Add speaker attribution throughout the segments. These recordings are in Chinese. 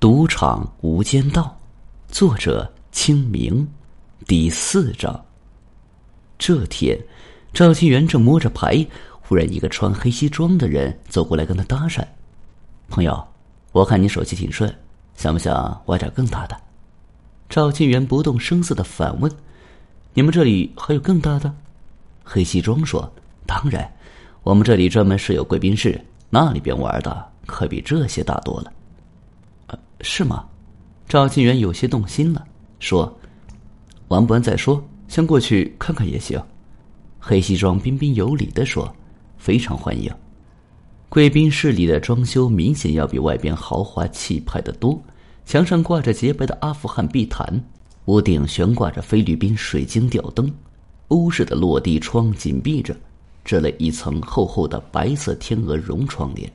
Speaker 1: 赌场无间道，作者清明，第四章。这天，赵金元正摸着牌，忽然一个穿黑西装的人走过来跟他搭讪：“朋友，我看你手气挺顺，想不想玩点更大的？”赵金元不动声色的反问：“你们这里还有更大的？”黑西装说：“当然，我们这里专门设有贵宾室，那里边玩的可比这些大多了。”是吗？赵金元有些动心了，说：“玩不完再说，先过去看看也行。”黑西装彬彬有礼的说：“非常欢迎。”贵宾室里的装修明显要比外边豪华气派的多，墙上挂着洁白的阿富汗地毯，屋顶悬挂着菲律宾水晶吊灯，欧式的落地窗紧闭着，遮了一层厚厚的白色天鹅绒窗帘。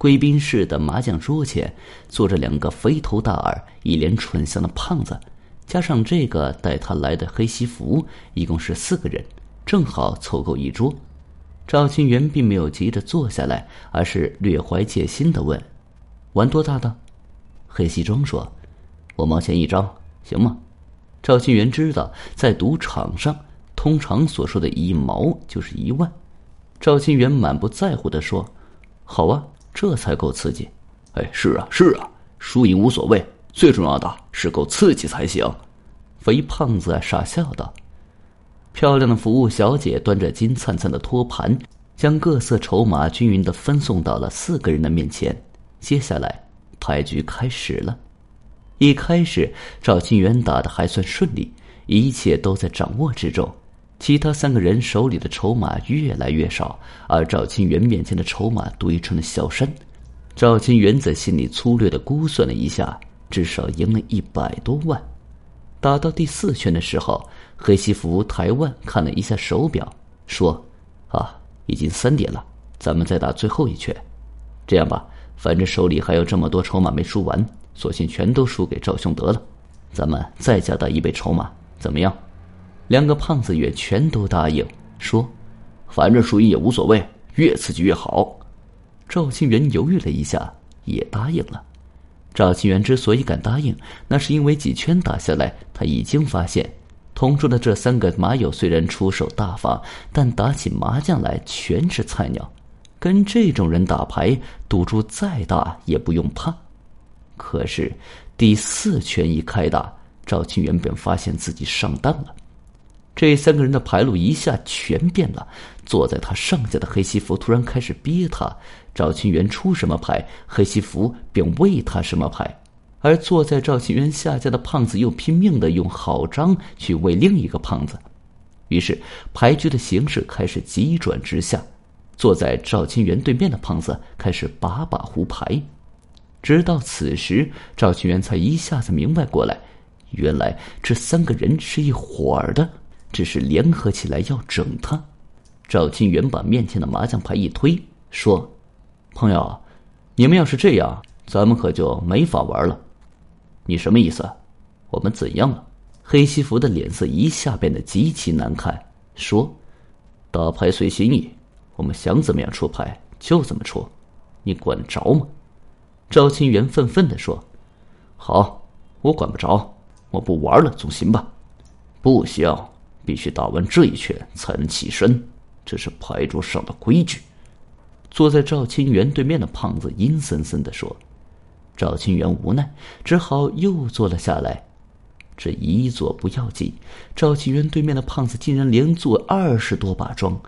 Speaker 1: 贵宾室的麻将桌前坐着两个肥头大耳、一脸蠢相的胖子，加上这个带他来的黑西服，一共是四个人，正好凑够一桌。赵清元并没有急着坐下来，而是略怀戒心的问：“玩多大的？”黑西装说：“五毛钱一张，行吗？”赵清元知道，在赌场上，通常所说的一毛就是一万。赵清元满不在乎的说：“好啊。”这才够刺激，
Speaker 2: 哎，是啊，是啊，输赢无所谓，最重要的是够刺激才行。
Speaker 1: 肥胖子傻笑道。漂亮的服务小姐端着金灿灿的托盘，将各色筹码均匀的分送到了四个人的面前。接下来，牌局开始了。一开始，赵金元打的还算顺利，一切都在掌握之中。其他三个人手里的筹码越来越少，而赵清元面前的筹码堆成了小山。赵清元在心里粗略的估算了一下，至少赢了一百多万。打到第四圈的时候，黑西服台湾看了一下手表，说：“啊，已经三点了，咱们再打最后一圈。这样吧，反正手里还有这么多筹码没输完，索性全都输给赵兄得了。咱们再加大一倍筹码，怎么样？”两个胖子也全都答应，说：“
Speaker 2: 反正输赢也无所谓，越刺激越好。”
Speaker 1: 赵清元犹豫了一下，也答应了。赵清元之所以敢答应，那是因为几圈打下来，他已经发现，同桌的这三个麻友虽然出手大方，但打起麻将来全是菜鸟。跟这种人打牌，赌注再大也不用怕。可是第四圈一开打，赵清元便发现自己上当了。这三个人的牌路一下全变了。坐在他上家的黑西服突然开始憋他，赵清元出什么牌，黑西服便喂他什么牌；而坐在赵清元下家的胖子又拼命的用好张去喂另一个胖子。于是牌局的形势开始急转直下。坐在赵清元对面的胖子开始把把胡牌。直到此时，赵清元才一下子明白过来，原来这三个人是一伙儿的。只是联合起来要整他。赵金元把面前的麻将牌一推，说：“朋友，你们要是这样，咱们可就没法玩了。
Speaker 2: 你什么意思？
Speaker 1: 我们怎样了？”黑西服的脸色一下变得极其难看，说：“打牌随心意，我们想怎么样出牌就怎么出，你管得着吗？”赵金元愤愤的说：“
Speaker 2: 好，我管不着，我不玩了，总行吧？不行。”必须打完这一圈才能起身，这是牌桌上的规矩。
Speaker 1: 坐在赵清源对面的胖子阴森森的说：“赵清源无奈，只好又坐了下来。这一坐不要紧，赵清源对面的胖子竟然连坐二十多把庄。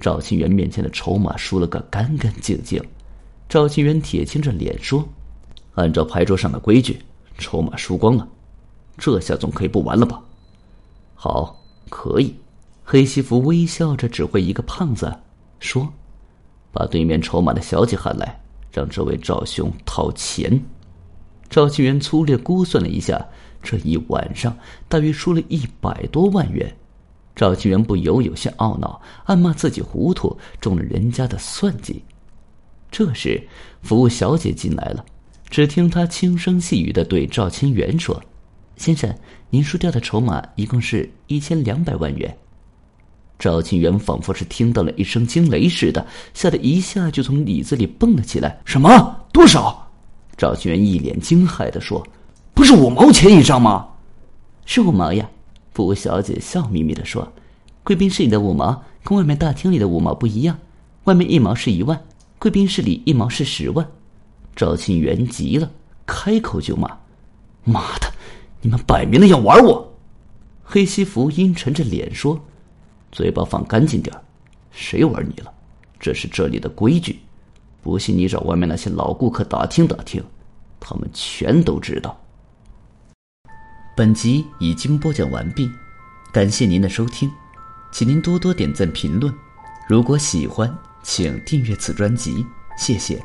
Speaker 1: 赵清源面前的筹码输了个干干净净。赵清源铁青着脸说：“
Speaker 2: 按照牌桌上的规矩，筹码输光了，这下总可以不玩了吧？”
Speaker 1: 好。可以，黑西服微笑着指挥一个胖子，说：“把对面筹码的小姐喊来，让这位赵兄掏钱。”赵清元粗略估算了一下，这一晚上大约输了一百多万元。赵清元不由有些懊恼，暗骂自己糊涂，中了人家的算计。这时，服务小姐进来了，只听她轻声细语的对赵清元说。先生，您输掉的筹码一共是一千两百万元。赵庆元仿佛是听到了一声惊雷似的，吓得一下就从椅子里蹦了起来。
Speaker 2: 什么？多少？
Speaker 1: 赵庆元一脸惊骇的说：“
Speaker 2: 不是五毛钱一张吗？”“
Speaker 1: 是五毛呀。”服务小姐笑眯眯的说：“贵宾室里的五毛跟外面大厅里的五毛不一样，外面一毛是一万，贵宾室里一毛是十万。”
Speaker 2: 赵庆元急了，开口就骂：“妈的，你们摆明了要玩我！”
Speaker 1: 黑西服阴沉着脸说：“
Speaker 2: 嘴巴放干净点谁玩你了？这是这里的规矩。不信你找外面那些老顾客打听打听，他们全都知道。”
Speaker 1: 本集已经播讲完毕，感谢您的收听，请您多多点赞评论。如果喜欢，请订阅此专辑，谢谢。